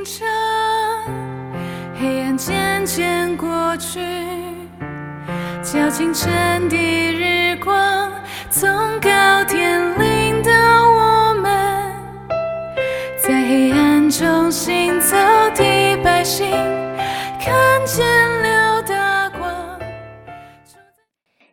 清澈，黑暗渐渐过去，叫清晨的日光，从高天领导我们，在黑暗中行走的百姓，看见了大光。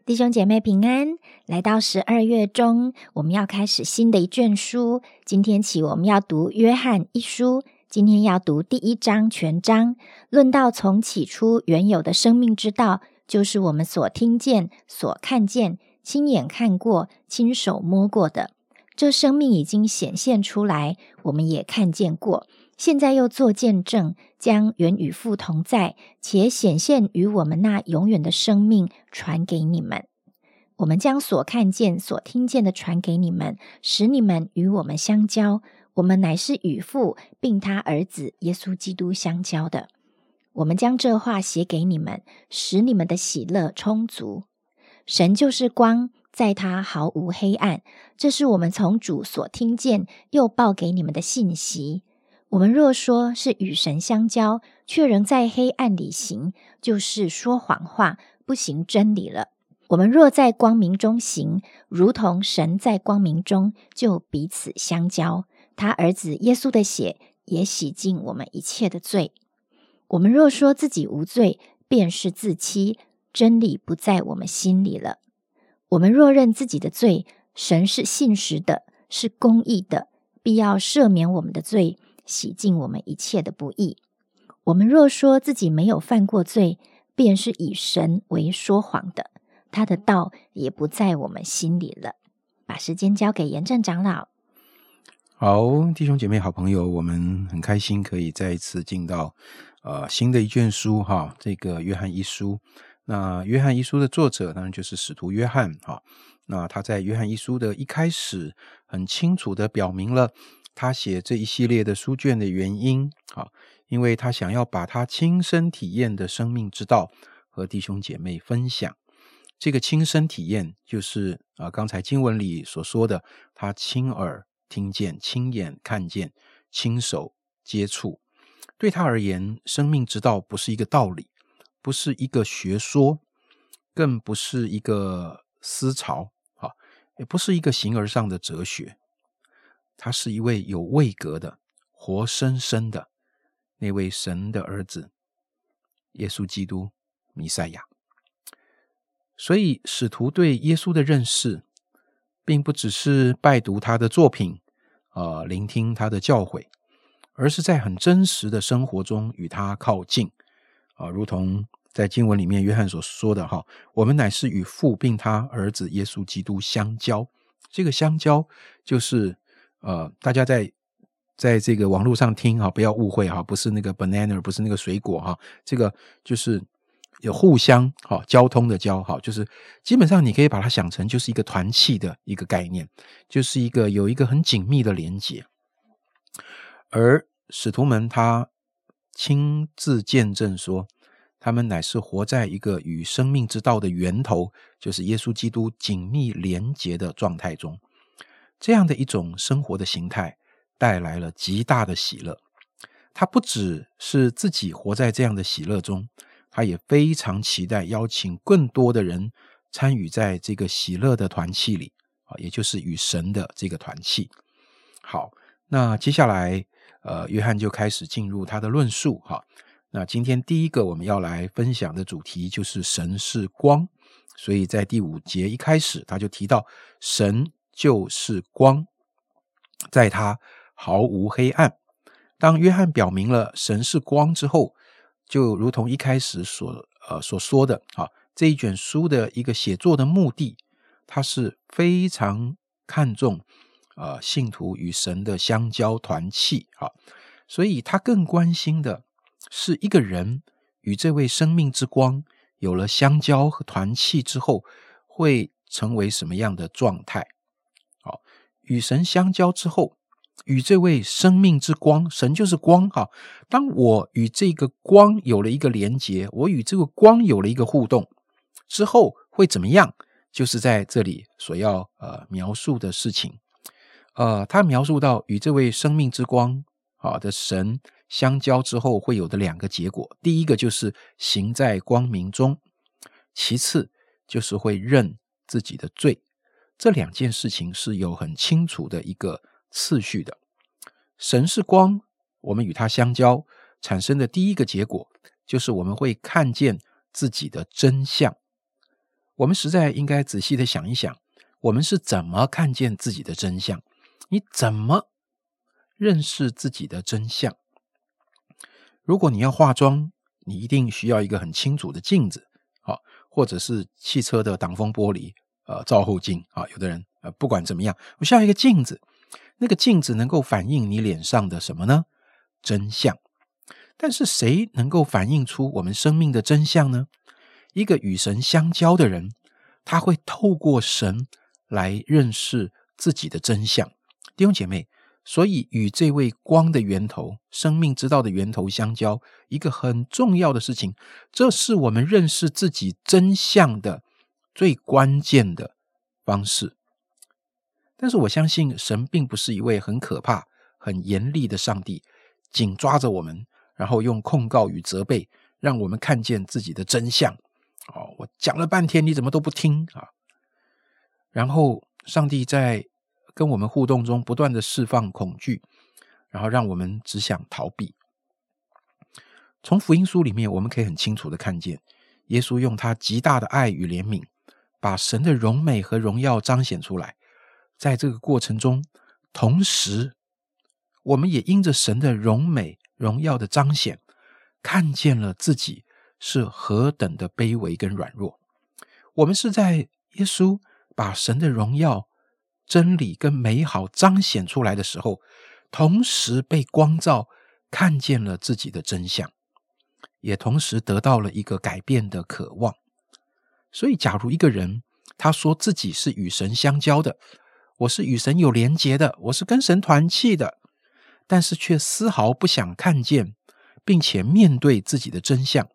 弟兄姐妹平安，来到十二月中，我们要开始新的一卷书。今天起，我们要读约翰一书。今天要读第一章全章，论到从起初原有的生命之道，就是我们所听见、所看见、亲眼看过、亲手摸过的。这生命已经显现出来，我们也看见过。现在又做见证，将原与父同在，且显现于我们那永远的生命传给你们。我们将所看见、所听见的传给你们，使你们与我们相交。我们乃是与父并他儿子耶稣基督相交的。我们将这话写给你们，使你们的喜乐充足。神就是光，在他毫无黑暗。这是我们从主所听见又报给你们的信息。我们若说是与神相交，却仍在黑暗里行，就是说谎话，不行真理了。我们若在光明中行，如同神在光明中，就彼此相交。他儿子耶稣的血也洗净我们一切的罪。我们若说自己无罪，便是自欺，真理不在我们心里了。我们若认自己的罪，神是信实的，是公义的，必要赦免我们的罪，洗净我们一切的不义。我们若说自己没有犯过罪，便是以神为说谎的，他的道也不在我们心里了。把时间交给严正长老。好，弟兄姐妹、好朋友，我们很开心可以再一次进到呃新的一卷书哈，这个约翰一书。那约翰一书的作者当然就是使徒约翰哈。那他在约翰一书的一开始，很清楚的表明了他写这一系列的书卷的原因啊，因为他想要把他亲身体验的生命之道和弟兄姐妹分享。这个亲身体验就是啊，刚才经文里所说的，他亲耳。听见、亲眼看见、亲手接触，对他而言，生命之道不是一个道理，不是一个学说，更不是一个思潮，啊，也不是一个形而上的哲学。他是一位有位格的、活生生的那位神的儿子——耶稣基督弥赛亚。所以，使徒对耶稣的认识。并不只是拜读他的作品，呃，聆听他的教诲，而是在很真实的生活中与他靠近，啊，如同在经文里面约翰所说的哈，我们乃是与父并他儿子耶稣基督相交。这个相交就是呃，大家在在这个网络上听哈，不要误会哈，不是那个 banana，不是那个水果哈，这个就是。有互相好交通的交好，就是基本上你可以把它想成就是一个团契的一个概念，就是一个有一个很紧密的连接。而使徒们他亲自见证说，他们乃是活在一个与生命之道的源头，就是耶稣基督紧密连结的状态中。这样的一种生活的形态，带来了极大的喜乐。他不只是自己活在这样的喜乐中。他也非常期待邀请更多的人参与在这个喜乐的团契里啊，也就是与神的这个团契。好，那接下来呃，约翰就开始进入他的论述哈。那今天第一个我们要来分享的主题就是神是光，所以在第五节一开始他就提到神就是光，在他毫无黑暗。当约翰表明了神是光之后。就如同一开始所呃所说的啊，这一卷书的一个写作的目的，他是非常看重呃信徒与神的相交团契啊，所以他更关心的是一个人与这位生命之光有了相交和团契之后，会成为什么样的状态？好，与神相交之后。与这位生命之光，神就是光哈。当我与这个光有了一个连接，我与这个光有了一个互动之后，会怎么样？就是在这里所要呃描述的事情。呃，他描述到与这位生命之光啊的神相交之后会有的两个结果。第一个就是行在光明中，其次就是会认自己的罪。这两件事情是有很清楚的一个次序的。神是光，我们与他相交产生的第一个结果，就是我们会看见自己的真相。我们实在应该仔细的想一想，我们是怎么看见自己的真相？你怎么认识自己的真相？如果你要化妆，你一定需要一个很清楚的镜子，好，或者是汽车的挡风玻璃。呃，照后镜啊，有的人呃，不管怎么样，我需要一个镜子，那个镜子能够反映你脸上的什么呢？真相。但是谁能够反映出我们生命的真相呢？一个与神相交的人，他会透过神来认识自己的真相。弟兄姐妹，所以与这位光的源头、生命之道的源头相交，一个很重要的事情，这是我们认识自己真相的。最关键的方式，但是我相信神并不是一位很可怕、很严厉的上帝，紧抓着我们，然后用控告与责备，让我们看见自己的真相。哦，我讲了半天，你怎么都不听啊？然后上帝在跟我们互动中不断的释放恐惧，然后让我们只想逃避。从福音书里面，我们可以很清楚的看见，耶稣用他极大的爱与怜悯。把神的荣美和荣耀彰显出来，在这个过程中，同时，我们也因着神的荣美荣耀的彰显，看见了自己是何等的卑微跟软弱。我们是在耶稣把神的荣耀、真理跟美好彰显出来的时候，同时被光照，看见了自己的真相，也同时得到了一个改变的渴望。所以，假如一个人他说自己是与神相交的，我是与神有连结的，我是跟神团契的，但是却丝毫不想看见，并且面对自己的真相，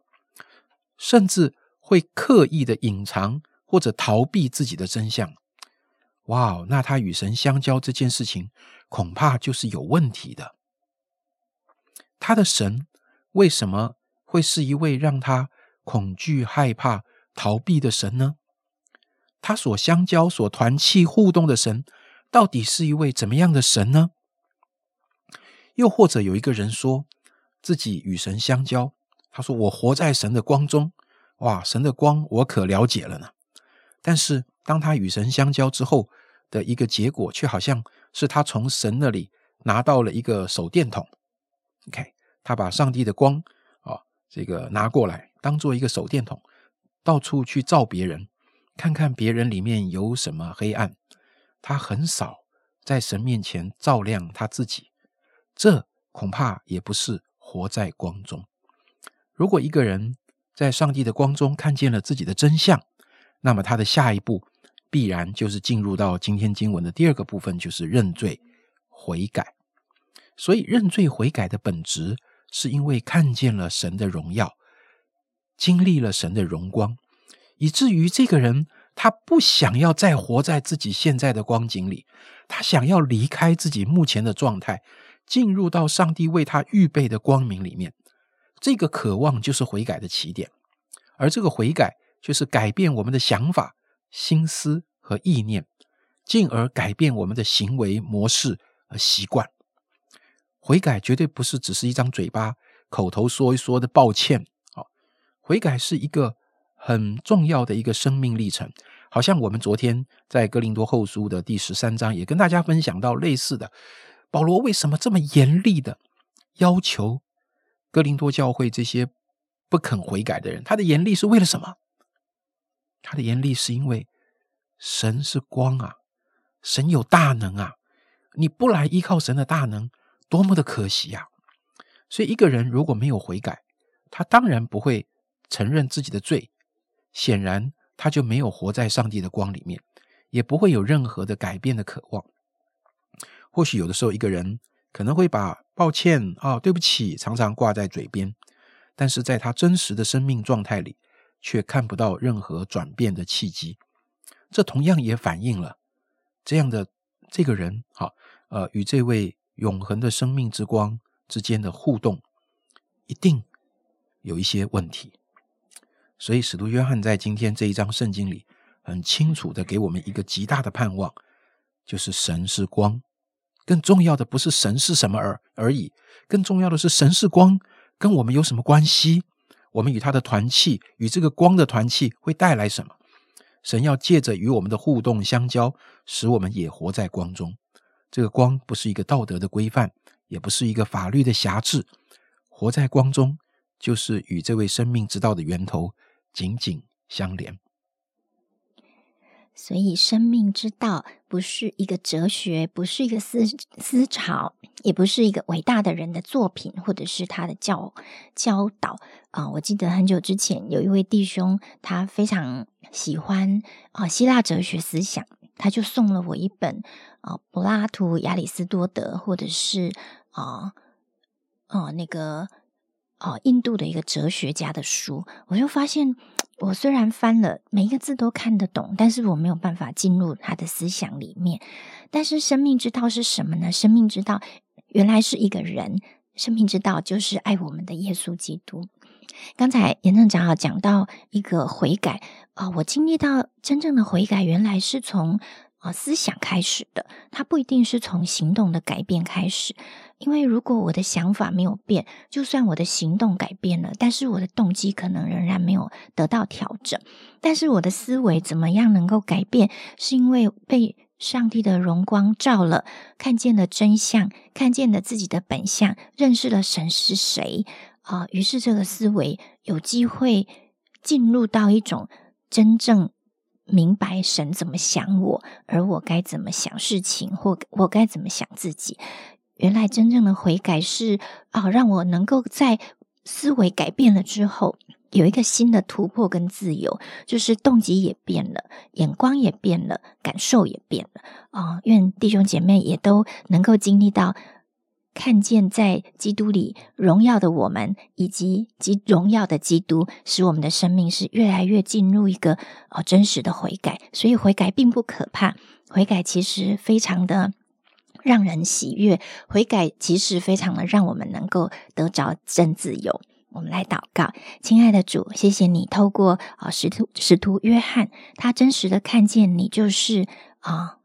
甚至会刻意的隐藏或者逃避自己的真相，哇哦，那他与神相交这件事情恐怕就是有问题的。他的神为什么会是一位让他恐惧害怕？逃避的神呢？他所相交、所团契互动的神，到底是一位怎么样的神呢？又或者有一个人说自己与神相交，他说：“我活在神的光中，哇，神的光我可了解了呢。”但是当他与神相交之后的一个结果，却好像是他从神那里拿到了一个手电筒。OK，他把上帝的光啊，这个拿过来当做一个手电筒。到处去照别人，看看别人里面有什么黑暗，他很少在神面前照亮他自己。这恐怕也不是活在光中。如果一个人在上帝的光中看见了自己的真相，那么他的下一步必然就是进入到今天经文的第二个部分，就是认罪悔改。所以认罪悔改的本质，是因为看见了神的荣耀。经历了神的荣光，以至于这个人他不想要再活在自己现在的光景里，他想要离开自己目前的状态，进入到上帝为他预备的光明里面。这个渴望就是悔改的起点，而这个悔改就是改变我们的想法、心思和意念，进而改变我们的行为模式和习惯。悔改绝对不是只是一张嘴巴口头说一说的抱歉。啊悔改是一个很重要的一个生命历程，好像我们昨天在哥林多后书的第十三章也跟大家分享到类似的。保罗为什么这么严厉的要求哥林多教会这些不肯悔改的人？他的严厉是为了什么？他的严厉是因为神是光啊，神有大能啊，你不来依靠神的大能，多么的可惜呀！所以一个人如果没有悔改，他当然不会。承认自己的罪，显然他就没有活在上帝的光里面，也不会有任何的改变的渴望。或许有的时候，一个人可能会把抱歉啊、对不起常常挂在嘴边，但是在他真实的生命状态里，却看不到任何转变的契机。这同样也反映了这样的这个人，哈，呃，与这位永恒的生命之光之间的互动一定有一些问题。所以，使徒约翰在今天这一章圣经里，很清楚的给我们一个极大的盼望，就是神是光。更重要的不是神是什么而而已，更重要的是神是光，跟我们有什么关系？我们与他的团契，与这个光的团契会带来什么？神要借着与我们的互动相交，使我们也活在光中。这个光不是一个道德的规范，也不是一个法律的辖制。活在光中，就是与这位生命之道的源头。紧紧相连，所以生命之道不是一个哲学，不是一个思思潮，也不是一个伟大的人的作品，或者是他的教教导啊！我记得很久之前有一位弟兄，他非常喜欢啊希腊哲学思想，他就送了我一本啊柏拉图、亚里士多德，或者是啊哦那个。哦，印度的一个哲学家的书，我就发现，我虽然翻了每一个字都看得懂，但是我没有办法进入他的思想里面。但是生命之道是什么呢？生命之道原来是一个人，生命之道就是爱我们的耶稣基督。刚才严正长老讲到一个悔改啊，我经历到真正的悔改，原来是从啊思想开始的，它不一定是从行动的改变开始。因为如果我的想法没有变，就算我的行动改变了，但是我的动机可能仍然没有得到调整。但是我的思维怎么样能够改变？是因为被上帝的荣光照了，看见了真相，看见了自己的本相，认识了神是谁啊？于是这个思维有机会进入到一种真正明白神怎么想我，而我该怎么想事情，或我该怎么想自己。原来真正的悔改是啊，让我能够在思维改变了之后，有一个新的突破跟自由，就是动机也变了，眼光也变了，感受也变了啊！愿弟兄姐妹也都能够经历到，看见在基督里荣耀的我们，以及及荣耀的基督，使我们的生命是越来越进入一个哦真实的悔改。所以悔改并不可怕，悔改其实非常的。让人喜悦，悔改其实非常的让我们能够得着真自由。我们来祷告，亲爱的主，谢谢你透过啊使徒使徒约翰，他真实的看见你就是啊。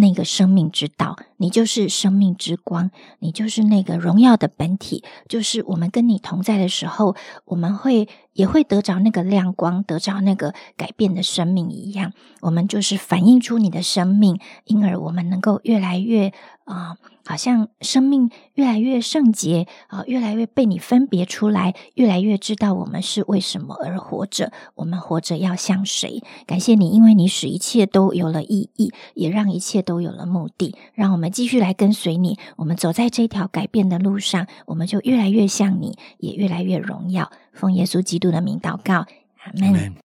那个生命之道，你就是生命之光，你就是那个荣耀的本体，就是我们跟你同在的时候，我们会也会得着那个亮光，得着那个改变的生命一样，我们就是反映出你的生命，因而我们能够越来越啊。好像生命越来越圣洁啊，越来越被你分别出来，越来越知道我们是为什么而活着，我们活着要像谁？感谢你，因为你使一切都有了意义，也让一切都有了目的。让我们继续来跟随你，我们走在这条改变的路上，我们就越来越像你，也越来越荣耀。奉耶稣基督的名祷告，阿门。